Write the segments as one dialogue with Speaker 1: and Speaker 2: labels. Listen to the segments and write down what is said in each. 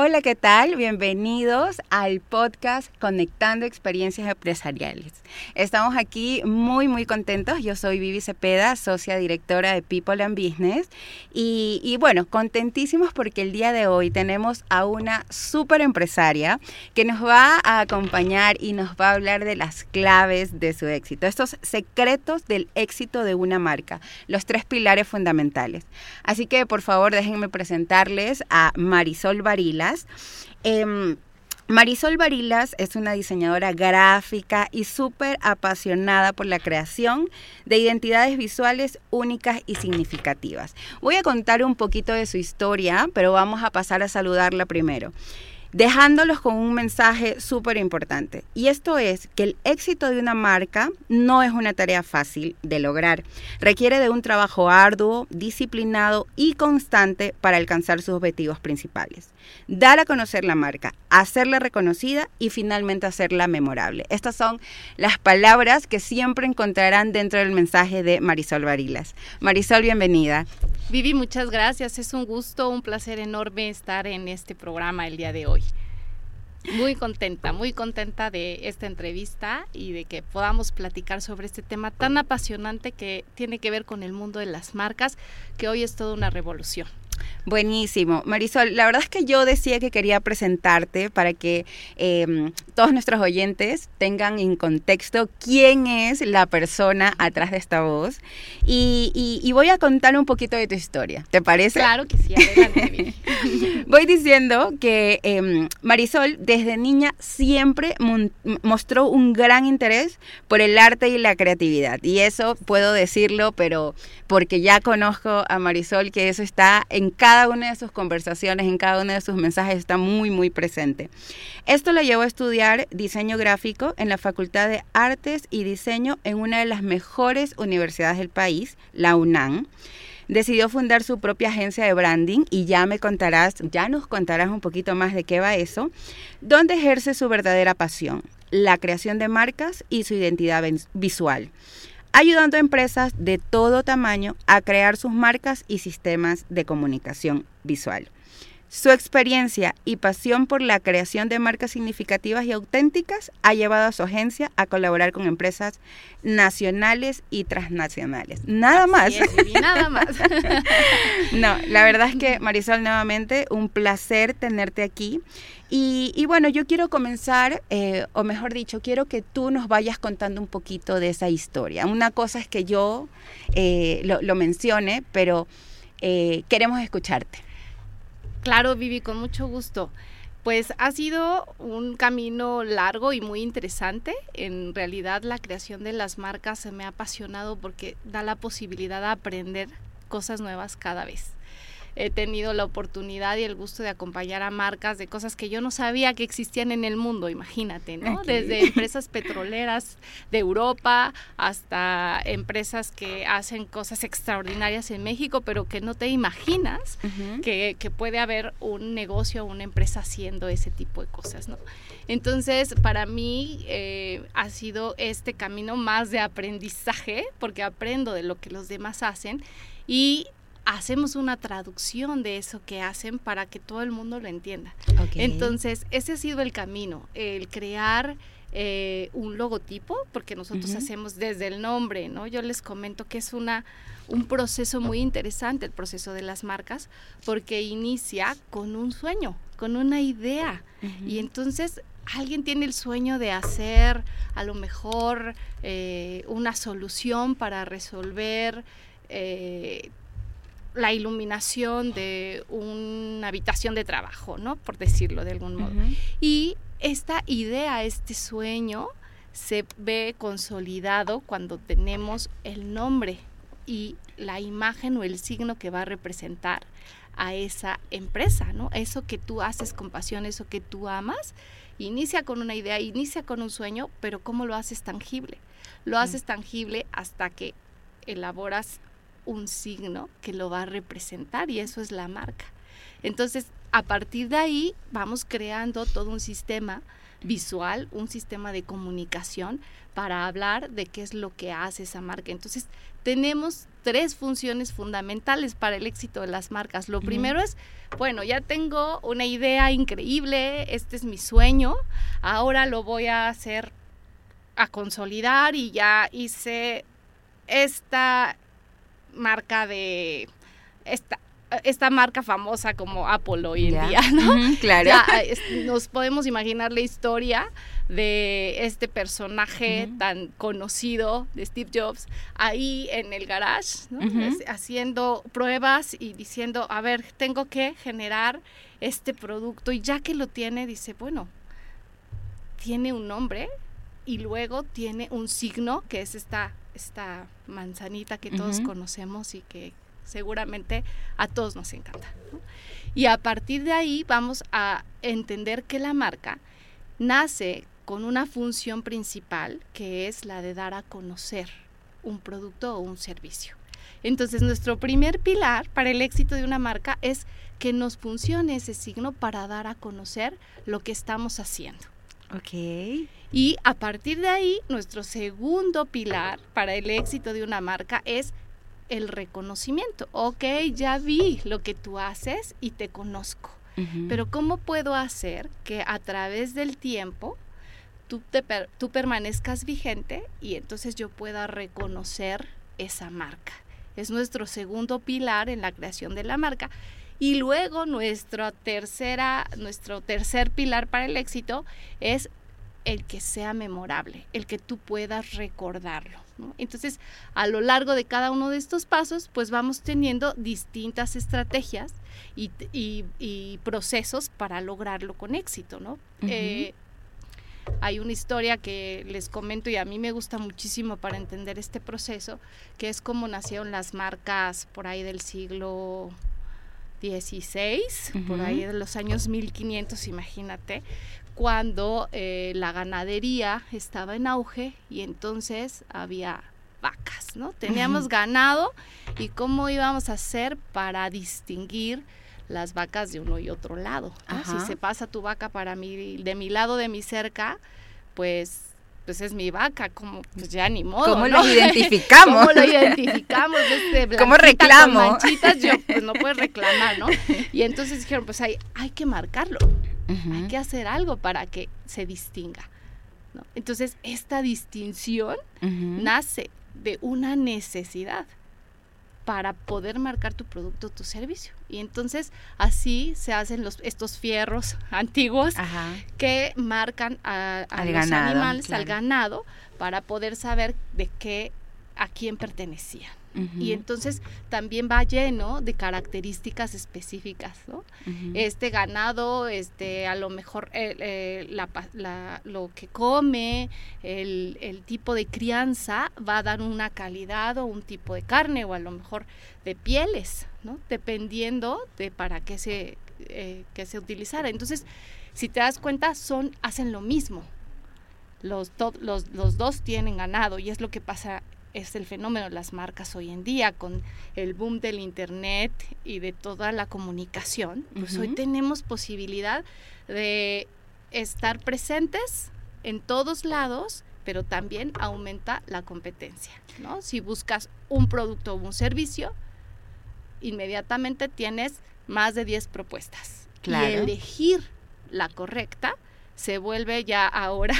Speaker 1: Hola, ¿qué tal? Bienvenidos al podcast Conectando Experiencias Empresariales. Estamos aquí muy, muy contentos. Yo soy Vivi Cepeda, socia directora de People and Business. Y, bueno, contentísimos porque el día de hoy tenemos a una súper empresaria que nos va a acompañar y nos va a hablar de las claves de su éxito, estos secretos del éxito de una marca, los tres pilares fundamentales. Así que, por favor, déjenme presentarles a Marisol Varila Em, Marisol Barilas es una diseñadora gráfica y súper apasionada por la creación de identidades visuales únicas y significativas. Voy a contar un poquito de su historia, pero vamos a pasar a saludarla primero dejándolos con un mensaje súper importante. Y esto es que el éxito de una marca no es una tarea fácil de lograr. Requiere de un trabajo arduo, disciplinado y constante para alcanzar sus objetivos principales. Dar a conocer la marca, hacerla reconocida y finalmente hacerla memorable. Estas son las palabras que siempre encontrarán dentro del mensaje de Marisol Barilas. Marisol, bienvenida.
Speaker 2: Vivi, muchas gracias. Es un gusto, un placer enorme estar en este programa el día de hoy. Muy contenta, muy contenta de esta entrevista y de que podamos platicar sobre este tema tan apasionante que tiene que ver con el mundo de las marcas, que hoy es toda una revolución.
Speaker 1: Buenísimo. Marisol, la verdad es que yo decía que quería presentarte para que em, todos nuestros oyentes tengan en contexto quién es la persona atrás de esta voz. Y, voy a contar un poquito de tu historia. ¿Te parece?
Speaker 2: Claro que sí, adelante.
Speaker 1: voy diciendo que em, Marisol desde niña siempre mostró un gran interés por el arte y la creatividad. Y eso puedo decirlo, pero porque ya conozco a Marisol, que eso está en cada una de sus conversaciones, en cada uno de sus mensajes, está muy, muy presente. Esto lo llevó a estudiar diseño gráfico en la Facultad de Artes y Diseño en una de las mejores universidades del país, la UNAM decidió fundar su propia agencia de branding y ya me contarás, ya nos contarás un poquito más de qué va eso, donde ejerce su verdadera pasión, la creación de marcas y su identidad visual ayudando a empresas de todo tamaño a crear sus marcas y sistemas de comunicación visual. Su experiencia y pasión por la creación de marcas significativas y auténticas ha llevado a su agencia a colaborar con empresas nacionales y transnacionales. Nada más.
Speaker 2: nada más.
Speaker 1: no, la verdad es que Marisol, nuevamente, un placer tenerte aquí. Y, bueno, yo quiero comenzar, eh, o mejor dicho, quiero que tú nos vayas contando un poquito de esa historia. Una cosa es que yo eh, lo, mencione, pero eh, queremos escucharte.
Speaker 2: Claro, Vivi, con mucho gusto. Pues ha sido un camino largo y muy interesante. En realidad la creación de las marcas se me ha apasionado porque da la posibilidad de aprender cosas nuevas cada vez he tenido la oportunidad y el gusto de acompañar a marcas de cosas que yo no sabía que existían en el mundo, imagínate, ¿no? Desde empresas petroleras de Europa hasta empresas que hacen cosas extraordinarias en México, pero que no te imaginas que, puede haber un negocio o una empresa haciendo ese tipo de cosas, ¿no? Entonces, para mí eh, ha sido este camino más de aprendizaje, porque aprendo de lo que los demás hacen y hacemos una traducción de eso que hacen para que todo el mundo lo entienda. Entonces, ese ha sido el camino, el crear eh, un logotipo, porque nosotros hacemos desde el nombre, ¿no? Yo les comento que es una un proceso muy interesante, el proceso de las marcas, porque inicia con un sueño, con una idea. Y entonces alguien tiene el sueño de hacer a lo mejor eh, una solución para resolver eh, la iluminación de una habitación de trabajo, ¿no? Por decirlo de algún modo. Y esta idea, este sueño, se ve consolidado cuando tenemos el nombre y la imagen o el signo que va a representar a esa empresa, ¿no? Eso que tú haces con pasión, eso que tú amas inicia con una idea, inicia con un sueño, pero ¿cómo lo haces tangible? Lo haces tangible hasta que elaboras un signo que lo va a representar y eso es la marca. Entonces, a partir de ahí vamos creando todo un sistema visual, un sistema de comunicación para hablar de qué es lo que hace esa marca. Entonces, tenemos tres funciones fundamentales para el éxito de las marcas. Lo primero es, bueno, ya tengo una idea increíble, este es mi sueño, ahora lo voy a hacer a consolidar y ya hice esta marca de esta esta marca famosa como Apple hoy en día, ¿no?
Speaker 1: claro.
Speaker 2: nos podemos imaginar la historia de este personaje tan conocido de Steve Jobs ahí en el garage, ¿no? haciendo pruebas y diciendo, a ver, tengo que generar este producto y ya que lo tiene, dice, bueno, tiene un nombre y luego tiene un signo que es esta, esta manzanita que todos conocemos y que seguramente a todos nos encanta. Y a partir de ahí vamos a entender que la marca nace con una función principal que es la de dar a conocer un producto o un servicio. Entonces nuestro primer pilar para el éxito de una marca es que nos funcione ese signo para dar a conocer lo que estamos haciendo.
Speaker 1: Ok.
Speaker 2: Y a partir de ahí, nuestro segundo pilar para el éxito de una marca es el reconocimiento. Ok, ya vi lo que tú haces y te conozco. Pero ¿cómo puedo hacer que a través del tiempo tú, te tú permanezcas vigente y entonces yo pueda reconocer esa marca? Es nuestro segundo pilar en la creación de la marca. Y luego nuestro, tercera, nuestro tercer pilar para el éxito es el que sea memorable, el que tú puedas recordarlo. Entonces, a lo largo de cada uno de estos pasos, pues vamos teniendo distintas estrategias y, procesos para lograrlo con éxito, ¿no? Eh, hay una historia que les comento y a mí me gusta muchísimo para entender este proceso, que es cómo nacieron las marcas por ahí del siglo 16, por ahí de los años 1500, imagínate, cuando eh, la ganadería estaba en auge y entonces había vacas, ¿no? Teníamos ganado y cómo íbamos a hacer para distinguir las vacas de uno y otro lado. Si se pasa tu vaca para mí, de mi lado, de mi cerca, pues pues es mi vaca, como pues ya ni modo.
Speaker 1: ¿Cómo lo identificamos?
Speaker 2: ¿Cómo lo identificamos? Este
Speaker 1: ¿Cómo reclamo?
Speaker 2: manchitas, yo pues no puedes reclamar, ¿no? Y entonces dijeron, pues hay, hay que marcarlo. Hay que hacer algo para que se distinga. Entonces, esta distinción nace de una necesidad para poder marcar tu producto, tu servicio. Y entonces así se hacen los, estos fierros antiguos que marcan a, los animales, al ganado, para poder saber de qué, a quién pertenecían. Y entonces también va lleno de características específicas, ¿no? Este ganado, este, a lo mejor eh, eh, la, lo que come, el, el, tipo de crianza va a dar una calidad o un tipo de carne o a lo mejor de pieles, ¿no? Dependiendo de para qué se, eh, que se utilizara. Entonces, si te das cuenta, son, hacen lo mismo. Los, los, los dos tienen ganado y es lo que pasa es el fenómeno de las marcas hoy en día con el boom del internet y de toda la comunicación, pues hoy tenemos posibilidad de estar presentes en todos lados, pero también aumenta la competencia, ¿no? Si buscas un producto o un servicio, inmediatamente tienes más de 10 propuestas. Y elegir la correcta se vuelve ya ahora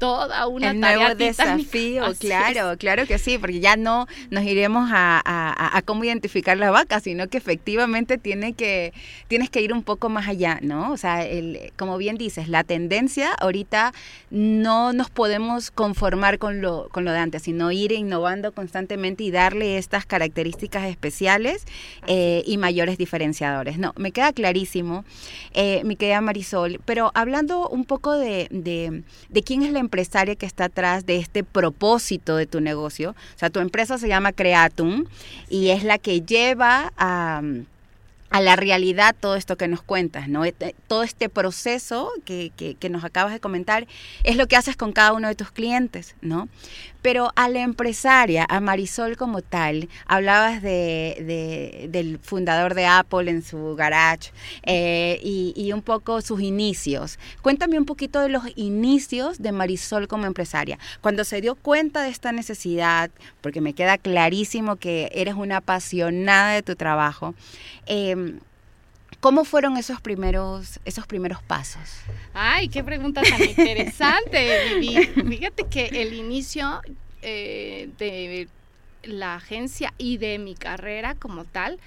Speaker 2: toda una
Speaker 1: El nuevo desafío, claro, claro que sí, porque ya no nos iremos a, cómo identificar la vaca, sino que efectivamente tiene que, tienes que ir un poco más allá, ¿no? O sea, el, como bien dices, la tendencia ahorita no nos podemos conformar con lo, con lo de antes, sino ir innovando constantemente y darle estas características especiales eh, y mayores diferenciadores. No, me queda clarísimo, eh, mi querida Marisol, pero hablando un poco de, de, de quién es la empresaria que está atrás de este propósito de tu negocio. O sea, tu empresa se llama Creatum y es la que lleva a a la realidad todo esto que nos cuentas, ¿no? Este, todo este proceso que, que, nos acabas de comentar es lo que haces con cada uno de tus clientes, ¿no? Pero a la empresaria, a Marisol como tal, hablabas de, del fundador de Apple en su garage eh, y, un poco sus inicios. Cuéntame un poquito de los inicios de Marisol como empresaria. Cuando se dio cuenta de esta necesidad, porque me queda clarísimo que eres una apasionada de tu trabajo, eh, ¿Cómo fueron esos primeros, esos primeros pasos?
Speaker 2: Ay, qué pregunta tan interesante, Vivi. Fíjate que el inicio eh, de la agencia y de mi carrera como tal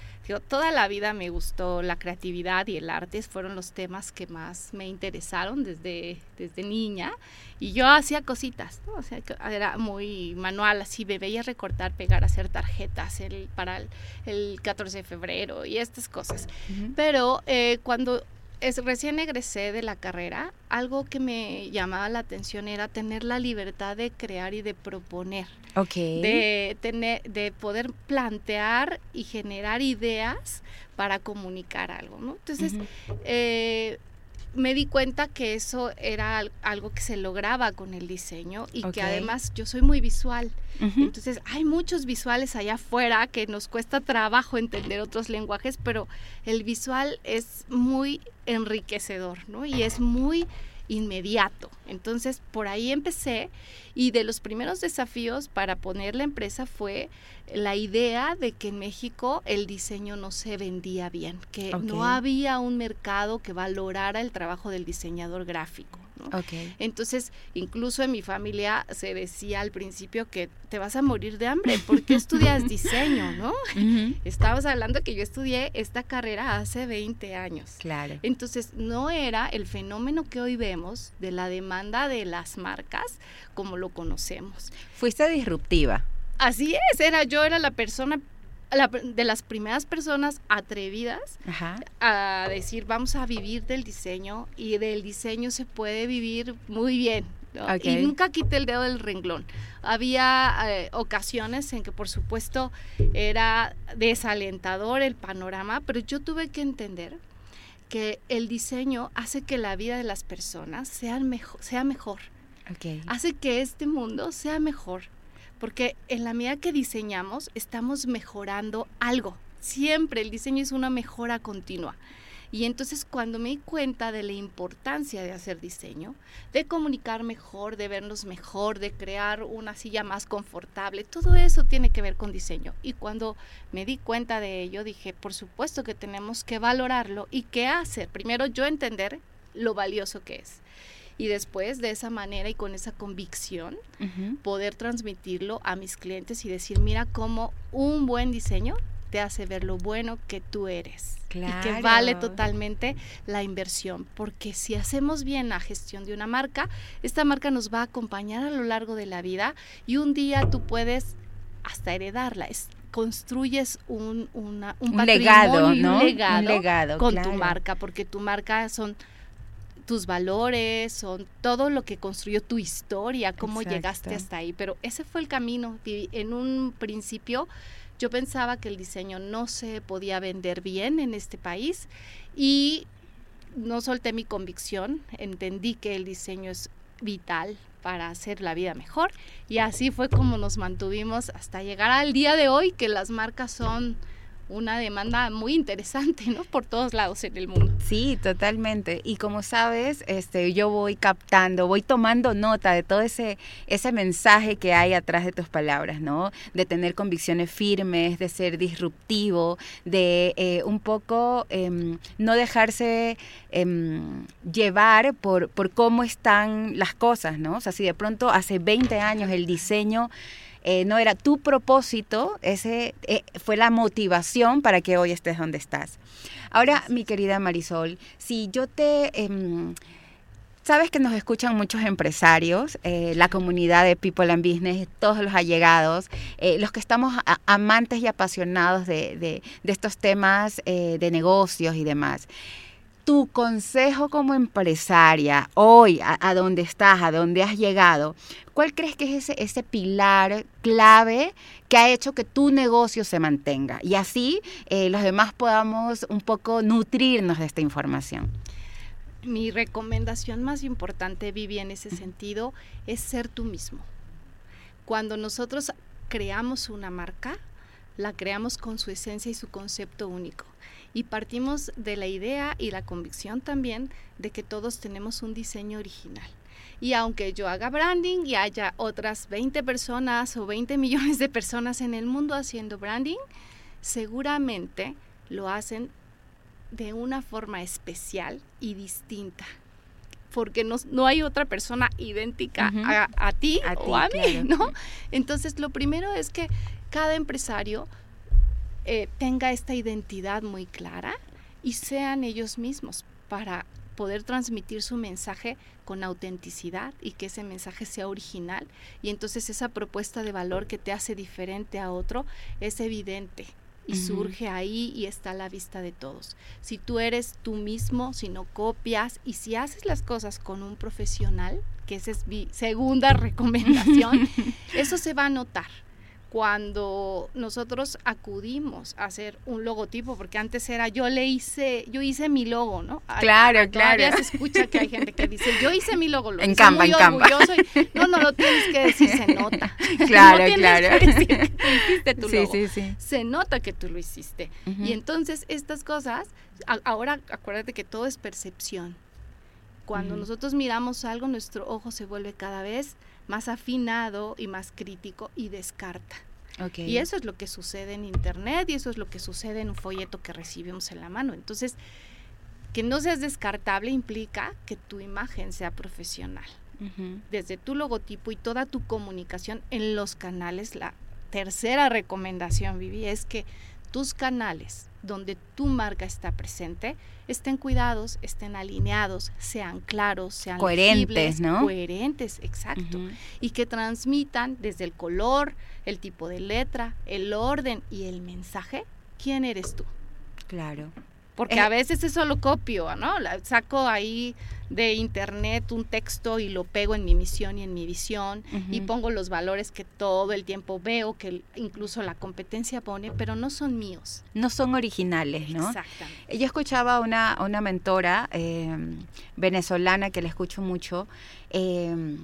Speaker 2: toda la vida me gustó la creatividad y el arte, fueron los temas que más me interesaron desde, desde niña. Y yo hacía cositas, o sea, era muy manual, así me veía recortar, pegar, hacer tarjetas el, para el, 14 de febrero y estas cosas. Pero eh, cuando es, recién egresé de la carrera, algo que me llamaba la atención era tener la libertad de crear y de proponer. De, tener, de poder plantear y generar ideas para comunicar algo, ¿no? Entonces, me di cuenta que eso era algo que se lograba con el diseño y que además yo soy muy visual. Entonces hay muchos visuales allá afuera que nos cuesta trabajo entender otros lenguajes, pero el visual es muy enriquecedor, ¿no? Y es muy inmediato. Entonces, por ahí empecé y de los primeros desafíos para poner la empresa fue la idea de que en México el diseño no se vendía bien, que no había un mercado que valorara el trabajo del diseñador gráfico. Entonces, incluso en mi familia se decía al principio que te vas a morir de hambre porque estudias diseño, ¿no? Estabas hablando que yo estudié esta carrera hace 20 años.
Speaker 1: Claro.
Speaker 2: Entonces, no era el fenómeno que hoy vemos de la demanda de las marcas como lo conocemos.
Speaker 1: Fuiste disruptiva.
Speaker 2: Así es, era yo era la persona de las primeras personas atrevidas a decir vamos a vivir del diseño y del diseño se puede vivir muy bien. Y nunca quité el dedo del renglón. Había eh, ocasiones en que por supuesto era desalentador el panorama, pero yo tuve que entender que el diseño hace que la vida de las personas sea mejor. Sea mejor. Hace que este mundo sea mejor porque en la medida que diseñamos estamos mejorando algo. Siempre el diseño es una mejora continua. Y entonces cuando me di cuenta de la importancia de hacer diseño, de comunicar mejor, de vernos mejor, de crear una silla más confortable, todo eso tiene que ver con diseño. Y cuando me di cuenta de ello, dije, por supuesto que tenemos que valorarlo y qué hacer. Primero yo entender lo valioso que es y después de esa manera y con esa convicción poder transmitirlo a mis clientes y decir, mira cómo un buen diseño te hace ver lo bueno que tú eres y que vale totalmente la inversión, porque si hacemos bien la gestión de una marca, esta marca nos va a acompañar a lo largo de la vida y un día tú puedes hasta heredarla. Es, construyes un, una, un, legado, ¿no? un legado, con tu marca, porque tu marca son tus valores, son todo lo que construyó tu historia, cómo llegaste hasta ahí. Pero ese fue el camino. En un principio yo pensaba que el diseño no se podía vender bien en este país y no solté mi convicción, entendí que el diseño es vital para hacer la vida mejor y así fue como nos mantuvimos hasta llegar al día de hoy que las marcas son una demanda muy interesante, ¿no? Por todos lados en el mundo.
Speaker 1: Sí, totalmente. Y como sabes, este, yo voy captando, voy tomando nota de todo ese, ese mensaje que hay atrás de tus palabras, ¿no? De tener convicciones firmes, de ser disruptivo, de eh, un poco em, no dejarse em, llevar por, por cómo están las cosas, ¿no? O sea, si de pronto hace 20 años el diseño eh, no era tu propósito, ese eh, fue la motivación para que hoy estés donde estás. Ahora, mi querida Marisol, si yo te... Em, sabes que nos escuchan muchos empresarios, eh, la comunidad de People and Business, todos los allegados, los que estamos amantes y apasionados de, de estos temas de negocios y demás. Tu consejo como empresaria hoy, a, a donde estás, a donde has llegado, ¿cuál crees que es ese, pilar clave que ha hecho que tu negocio se mantenga? Y así eh, los demás podamos un poco nutrirnos de esta información.
Speaker 2: Mi recomendación más importante, Vivi, en ese sentido, es ser tú mismo. Cuando nosotros creamos una marca, la creamos con su esencia y su concepto único. Y partimos de la idea y la convicción también de que todos tenemos un diseño original. Y aunque yo haga branding y haya otras 20 personas o 20 millones de personas en el mundo haciendo branding, seguramente lo hacen de una forma especial y distinta. Porque no, no hay otra persona idéntica a, a ti
Speaker 1: A
Speaker 2: o a mí,
Speaker 1: claro.
Speaker 2: ¿no? Entonces, lo primero es que cada empresario eh, tenga esta identidad muy clara y sean ellos mismos para poder transmitir su mensaje con autenticidad y que ese mensaje sea original. Y entonces esa propuesta de valor que te hace diferente a otro es evidente y surge ahí y está a la vista de todos. Si tú eres tú mismo, si no copias y si haces las cosas con un profesional, que esa es mi segunda recomendación, eso se va a notar cuando nosotros acudimos a hacer un logotipo, porque antes era yo le hice, yo hice mi logo, ¿no?
Speaker 1: Claro,
Speaker 2: a- todavía
Speaker 1: claro.
Speaker 2: se escucha que hay gente que dice yo hice mi logo, lo
Speaker 1: En
Speaker 2: hice muy
Speaker 1: en
Speaker 2: orgulloso y- no, no lo tienes que decir, se nota.
Speaker 1: Claro,
Speaker 2: no tienes
Speaker 1: claro.
Speaker 2: que decir que tú hiciste tu
Speaker 1: Sí,
Speaker 2: logo.
Speaker 1: sí, sí.
Speaker 2: Se nota que tú lo hiciste. Y entonces estas cosas, a- ahora acuérdate que todo es percepción. Cuando nosotros miramos algo, nuestro ojo se vuelve cada vez más afinado y más crítico y descarta. Y eso es lo que sucede en Internet y eso es lo que sucede en un folleto que recibimos en la mano. Entonces, que no seas descartable implica que tu imagen sea profesional. Desde tu logotipo y toda tu comunicación en los canales, la tercera recomendación, Vivi, es que tus canales donde tu marca está presente estén cuidados, estén alineados, sean claros, sean
Speaker 1: Coherentes, ¿no?
Speaker 2: Coherentes, exacto y que transmitan desde el color, el tipo de letra, el orden y el mensaje, quién eres tú.
Speaker 1: Claro.
Speaker 2: Porque
Speaker 1: Eh.
Speaker 2: a veces eso lo copio, ¿no? La- saco ahí de internet un texto y lo pego en mi misión y en mi visión y pongo los valores que todo el tiempo veo, que incluso la competencia pone, pero no son míos.
Speaker 1: No son originales, ¿no?
Speaker 2: Exactamente.
Speaker 1: Yo escuchaba a una, una mentora eh, venezolana que la escucho mucho. eh,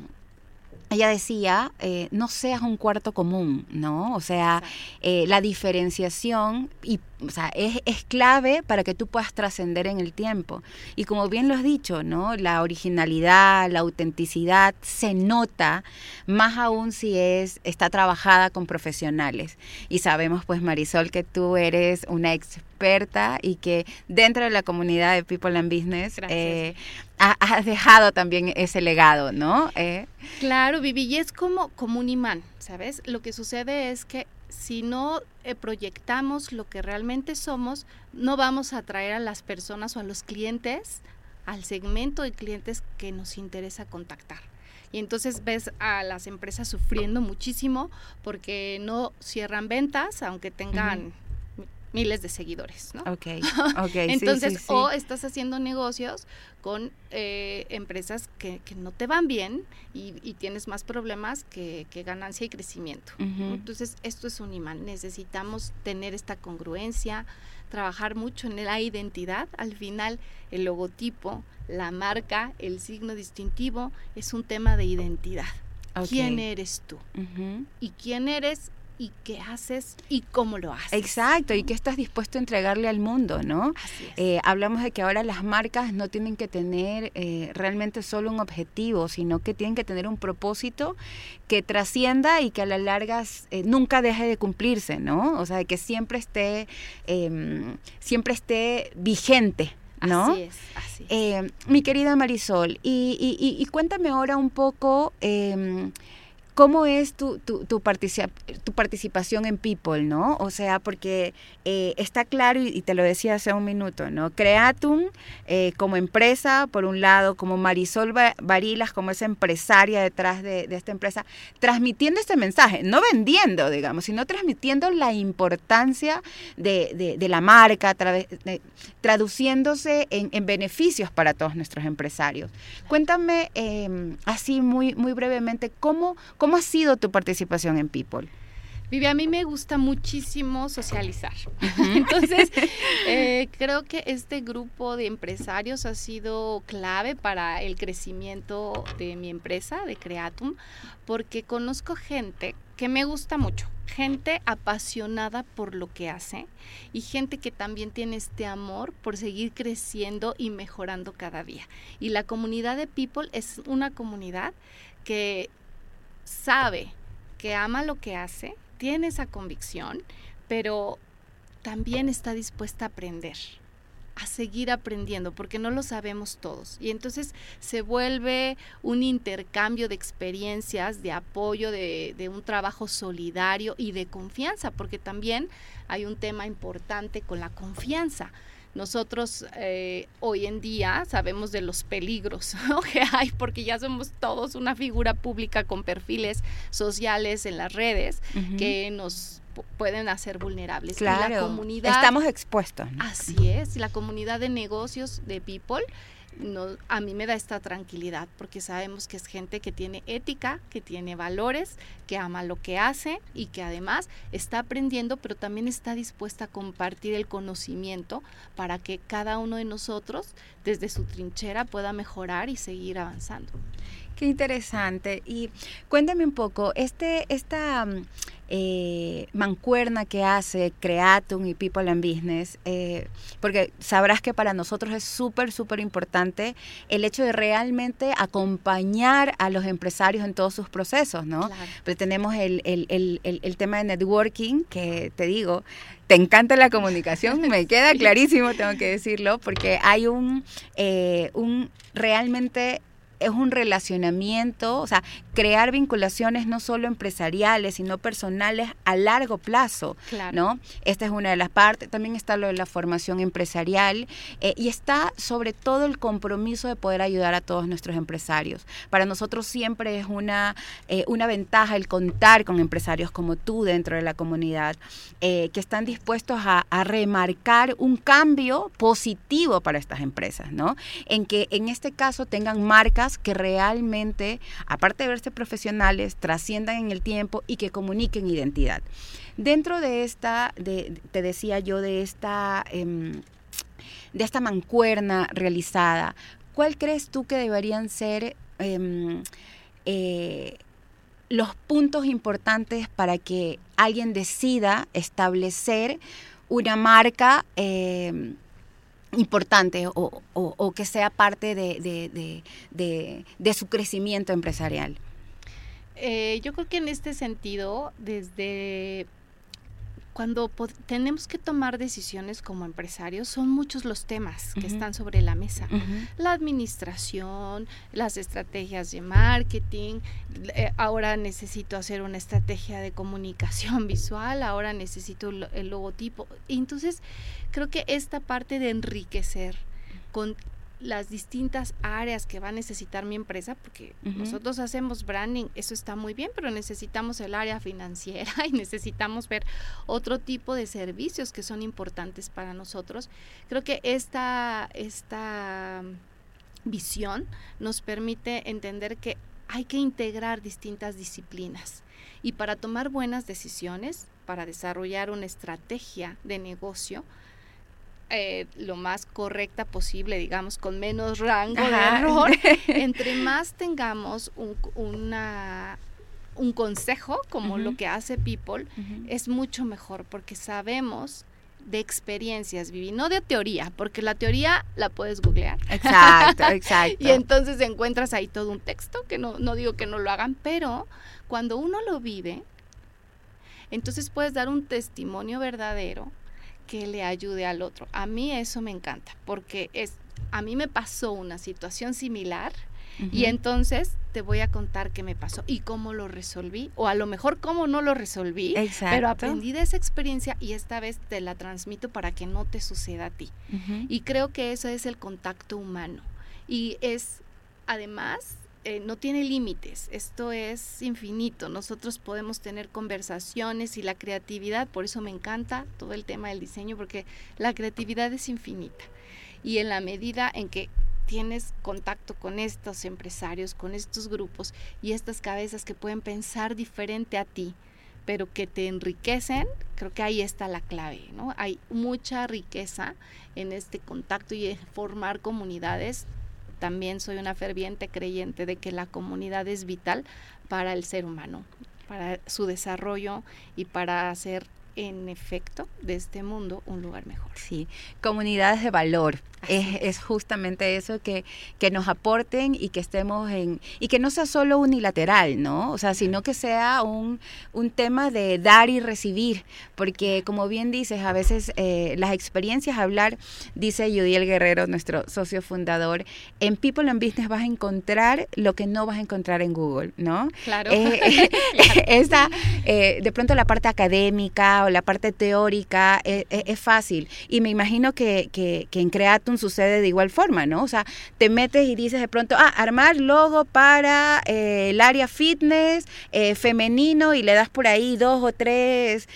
Speaker 1: ella decía, eh, no seas un cuarto común, ¿no? O sea, eh, la diferenciación y, o sea, es, es clave para que tú puedas trascender en el tiempo. Y como bien lo has dicho, ¿no? La originalidad, la autenticidad se nota, más aún si es, está trabajada con profesionales. Y sabemos, pues, Marisol, que tú eres una experta y que dentro de la comunidad de People and Business Ha- dejado también ese legado, ¿no? Eh,
Speaker 2: Claro, Vivi, y es como, como un imán, ¿sabes? Lo que sucede es que si no eh, proyectamos lo que realmente somos, no vamos a atraer a las personas o a los clientes, al segmento de clientes que nos interesa contactar. Y entonces ves a las empresas sufriendo muchísimo porque no cierran ventas, aunque tengan miles de seguidores, ¿no?
Speaker 1: ok, ok.
Speaker 2: Entonces,
Speaker 1: sí, sí.
Speaker 2: o estás haciendo negocios con eh, empresas que, que no te van bien y, y tienes más problemas que, que ganancia y crecimiento. Entonces, esto es un imán. Necesitamos tener esta congruencia, trabajar mucho en la identidad. Al final, el logotipo, la marca, el signo distintivo es un tema de identidad. ¿Quién eres tú? ¿Y quién eres? ¿Y qué haces? ¿Y cómo lo haces?
Speaker 1: Exacto, y qué estás dispuesto a entregarle al mundo, ¿no? Eh, hablamos de que ahora las marcas no tienen que tener eh, realmente solo un objetivo, sino que tienen que tener un propósito que trascienda y que a la larga eh, nunca deje de cumplirse, ¿no? O sea, que siempre esté, em, siempre esté vigente, ¿no?
Speaker 2: Así es, así es.
Speaker 1: Eh, mi querida Marisol, y, y- y- y cuéntame ahora un poco em, ¿cómo es tu, tu, tu, participación en People, no? O sea, porque eh, está claro, y, te lo decía hace un minuto, ¿no? Creatum eh, como empresa, por un lado, como Marisol Barilas, como esa empresaria detrás de, esta empresa, transmitiendo este mensaje, no vendiendo, digamos, sino transmitiendo la importancia de, la marca, traduciéndose en, beneficios para todos nuestros empresarios. Cuéntame em, así muy, muy brevemente, ¿cómo, ¿cómo ha sido tu participación en People?
Speaker 2: Vivi, a mí me gusta muchísimo socializar. Entonces, eh, creo que este grupo de empresarios ha sido clave para el crecimiento de mi empresa, de Creatum, porque conozco gente que me gusta mucho, gente apasionada por lo que hace y gente que también tiene este amor por seguir creciendo y mejorando cada día. Y la comunidad de People es una comunidad que sabe que ama lo que hace, tiene esa convicción, pero también está dispuesta a aprender, a seguir aprendiendo, porque no lo sabemos todos. Y entonces se vuelve un intercambio de experiencias, de apoyo, de, un trabajo solidario y de confianza, porque también hay un tema importante con la confianza nosotros eh, hoy en día sabemos de los peligros que hay porque ya somos todos una figura pública con perfiles sociales en las redes que nos pueden hacer vulnerables.
Speaker 1: Claro, la comunidad, estamos expuestos.
Speaker 2: Así es, la comunidad de negocios de People a mí me da esta tranquilidad porque sabemos que es gente que tiene ética, que tiene valores, que ama lo que hace y que además está aprendiendo, pero también está dispuesta a compartir el conocimiento para que cada uno de nosotros desde su trinchera pueda mejorar y seguir avanzando.
Speaker 1: Qué interesante. Y cuéntame un poco, este, esta mm, eh, mancuerna que hace Creatum y People and Business, eh, porque sabrás que para nosotros es súper, súper importante el hecho de realmente acompañar a los empresarios en todos sus procesos, ¿no? Pues tenemos el, tema de networking, que te digo, te encanta la comunicación, me queda clarísimo, tengo que decirlo, porque hay un, eh, un realmente es un relacionamiento, o sea, crear vinculaciones no solo empresariales, sino personales a largo plazo, ¿no? Esta es una de las partes, también está lo de la formación empresarial eh, y está sobre todo el compromiso de poder ayudar a todos nuestros empresarios. Para nosotros siempre es una, eh, una ventaja el contar con empresarios como tú dentro de la comunidad, eh, que están dispuestos a, a remarcar un cambio positivo para estas empresas, ¿no? En que en este caso tengan marcas que realmente, aparte de verse profesionales, trasciendan en el tiempo y que comuniquen identidad. Dentro de esta, te decía yo, de esta, em, de esta mancuerna realizada, ¿cuál crees tú que deberían ser em, eh, los puntos importantes para que alguien decida establecer una marca em, importante o, que sea parte de, su crecimiento empresarial?
Speaker 2: Eh, yo creo que en este sentido, desde cuando tenemos que tomar decisiones como empresarios, son muchos los temas que están sobre la mesa. La administración, las estrategias de marketing, eh, ahora necesito hacer una estrategia de comunicación visual, ahora necesito el logotipo. entonces, creo que esta parte de enriquecer con las distintas áreas que va a necesitar mi empresa, porque nosotros hacemos branding, eso está muy bien, pero necesitamos el área financiera y necesitamos ver otro tipo de servicios que son importantes para nosotros. Creo que esta, esta visión nos permite entender que hay que integrar distintas disciplinas y para tomar buenas decisiones, para desarrollar una estrategia de negocio, eh, lo más correcta posible, digamos, con menos rango de error, entre más tengamos un, una, un consejo, como lo que hace People, es mucho mejor porque sabemos de experiencias, Vivi, no de teoría, porque la teoría la puedes googlear.
Speaker 1: Exacto, exacto.
Speaker 2: y entonces encuentras ahí todo un texto, que no, no digo que no lo hagan, pero cuando uno lo vive, entonces puedes dar un testimonio verdadero que le ayude al otro. A mí eso me encanta, porque es, a mí me pasó una situación similar Y entonces te voy a contar qué me pasó y cómo lo resolví, o a lo mejor cómo no lo resolví, pero aprendí de esa experiencia y esta vez te la transmito para que no te suceda a ti. Y creo que eso es el contacto humano. Y es, además, eh, no tiene límites, esto es infinito, nosotros podemos tener conversaciones y la creatividad, por eso me encanta todo el tema del diseño, porque la creatividad es infinita. Y en la medida en que tienes contacto con estos empresarios, con estos grupos y estas cabezas que pueden pensar diferente a ti, pero que te enriquecen, creo que ahí está la clave, ¿no? Hay mucha riqueza en este contacto y en formar comunidades. También soy una ferviente creyente de que la comunidad es vital para el ser humano, para su desarrollo y para hacer en efecto de este mundo un lugar mejor.
Speaker 1: Sí, comunidades de valor, es, justamente eso que, que nos aporten y que estemos en, y que no sea solo unilateral, ¿no? O sea, sino que sea un, un tema de dar y recibir, porque como bien dices, a veces eh, las experiencias, hablar, dice Yudiel Guerrero, nuestro socio fundador, en People and Business vas a encontrar lo que no vas a encontrar en Google, ¿no?
Speaker 2: Claro.
Speaker 1: Eh, esa, eh, de pronto la parte académica o la parte teórica es, fácil, y me imagino que, que, que en Creatum sucede de igual forma, ¿no? O sea, te metes y dices de pronto, ah, armar logo para eh, el área fitness eh, femenino y le das por ahí dos o tres,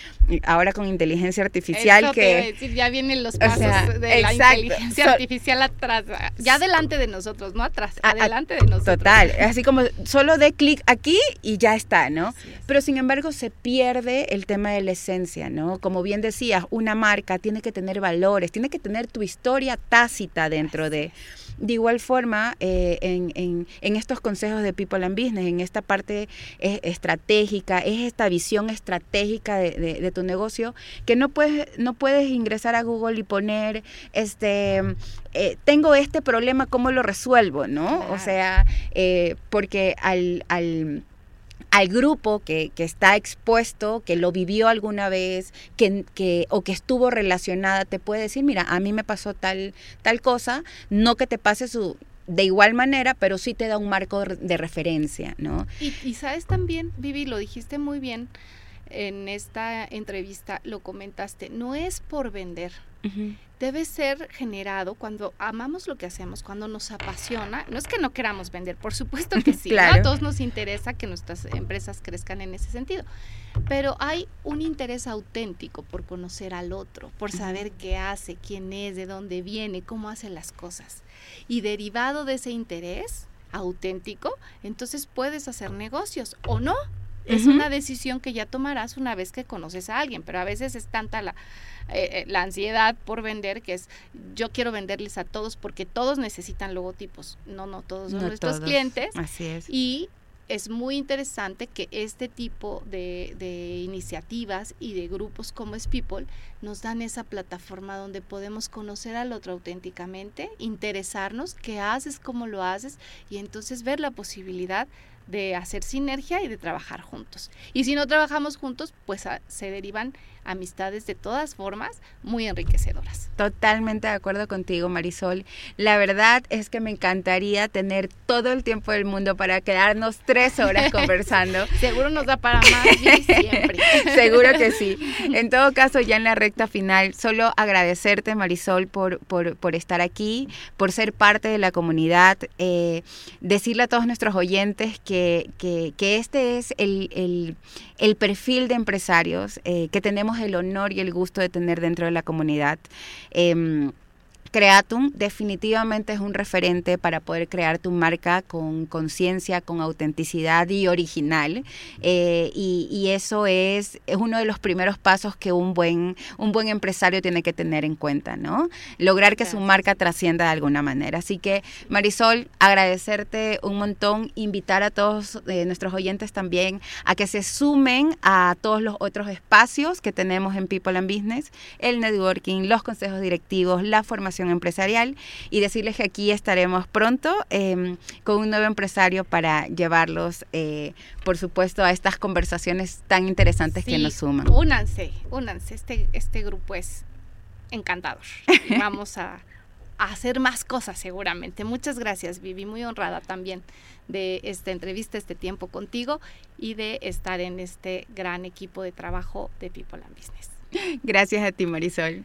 Speaker 1: ahora con inteligencia artificial que...
Speaker 2: decir, ya vienen los pasos de la inteligencia artificial atrás, ya delante de nosotros, no atrás, adelante de nosotros.
Speaker 1: Total, así como solo de clic aquí y ya está, ¿no? Pero sin embargo se pierde el tema de la esencia, ¿no? Como bien decías, una marca tiene que tener valores, tiene que tener tu historia tácita dentro de... De igual forma, eh, en, estos consejos de People and Business, en esta parte eh, estratégica, es esta visión estratégica de, tu negocio, que no puedes, no puedes ingresar a Google y poner, este, eh, tengo este problema, ¿cómo lo resuelvo? ¿no? O sea, porque al, al al grupo que, que, está expuesto, que lo vivió alguna vez, que, que, o que estuvo relacionada, te puede decir, mira, a mí me pasó tal, tal cosa, no que te pase su de igual manera, pero sí te da un marco de referencia, ¿no?
Speaker 2: Y, y sabes también, Vivi, lo dijiste muy bien en esta entrevista, lo comentaste, no es por vender, debe ser generado cuando amamos lo que hacemos, cuando nos apasiona. No es que no queramos vender, por supuesto que sí. A todos nos interesa que nuestras empresas crezcan en ese sentido. Pero hay un interés auténtico por conocer al otro, por saber qué hace, quién es, de dónde viene, cómo hace las cosas. Y derivado de ese interés auténtico, entonces puedes hacer negocios o no. Es una decisión que ya tomarás una vez que conoces a alguien, pero a veces es tanta la, eh, eh, la ansiedad por vender, que es yo quiero venderles a todos porque todos necesitan logotipos. No, no, todos son nuestros clientes.
Speaker 1: Así es.
Speaker 2: Y es muy interesante que este tipo de, de, iniciativas y de grupos como es People nos dan esa plataforma donde podemos conocer al otro auténticamente, interesarnos, qué haces, cómo lo haces y entonces ver la posibilidad de hacer sinergia y de trabajar juntos. Y si no trabajamos juntos, pues se derivan amistades de todas formas muy enriquecedoras.
Speaker 1: Totalmente de acuerdo contigo, Marisol. La verdad es que me encantaría tener todo el tiempo del mundo para quedarnos tres horas conversando.
Speaker 2: Seguro nos da para más siempre.
Speaker 1: Seguro que sí. En todo caso, ya en la recta final, solo agradecerte, Marisol, por, por, estar aquí, por ser parte de la comunidad, eh, decirle a todos nuestros oyentes que, que, este es el, el, perfil de empresarios eh, que tenemos el honor y el gusto de tener dentro de la comunidad. Em, Creatum definitivamente es un referente para poder crear tu marca con conciencia, con autenticidad y original. Eh, y, eso es, es, uno de los primeros pasos que un buen, un buen empresario tiene que tener en cuenta, ¿no? Lograr que su marca trascienda de alguna manera. Así que, Marisol, agradecerte un montón, invitar a todos eh, nuestros oyentes también a que se sumen a todos los otros espacios que tenemos en People and Business, el networking, los consejos directivos, la formación empresarial y decirles que aquí estaremos pronto em, con un nuevo empresario para llevarlos, eh, por supuesto, a estas conversaciones tan interesantes que nos suman.
Speaker 2: Únanse, únanse, este, este grupo es encantador. Vamos a hacer más cosas seguramente. Muchas gracias, Vivi, muy honrada también de esta entrevista, este tiempo contigo y de estar en este gran equipo de trabajo de People and Business.
Speaker 1: Gracias a ti, Marisol.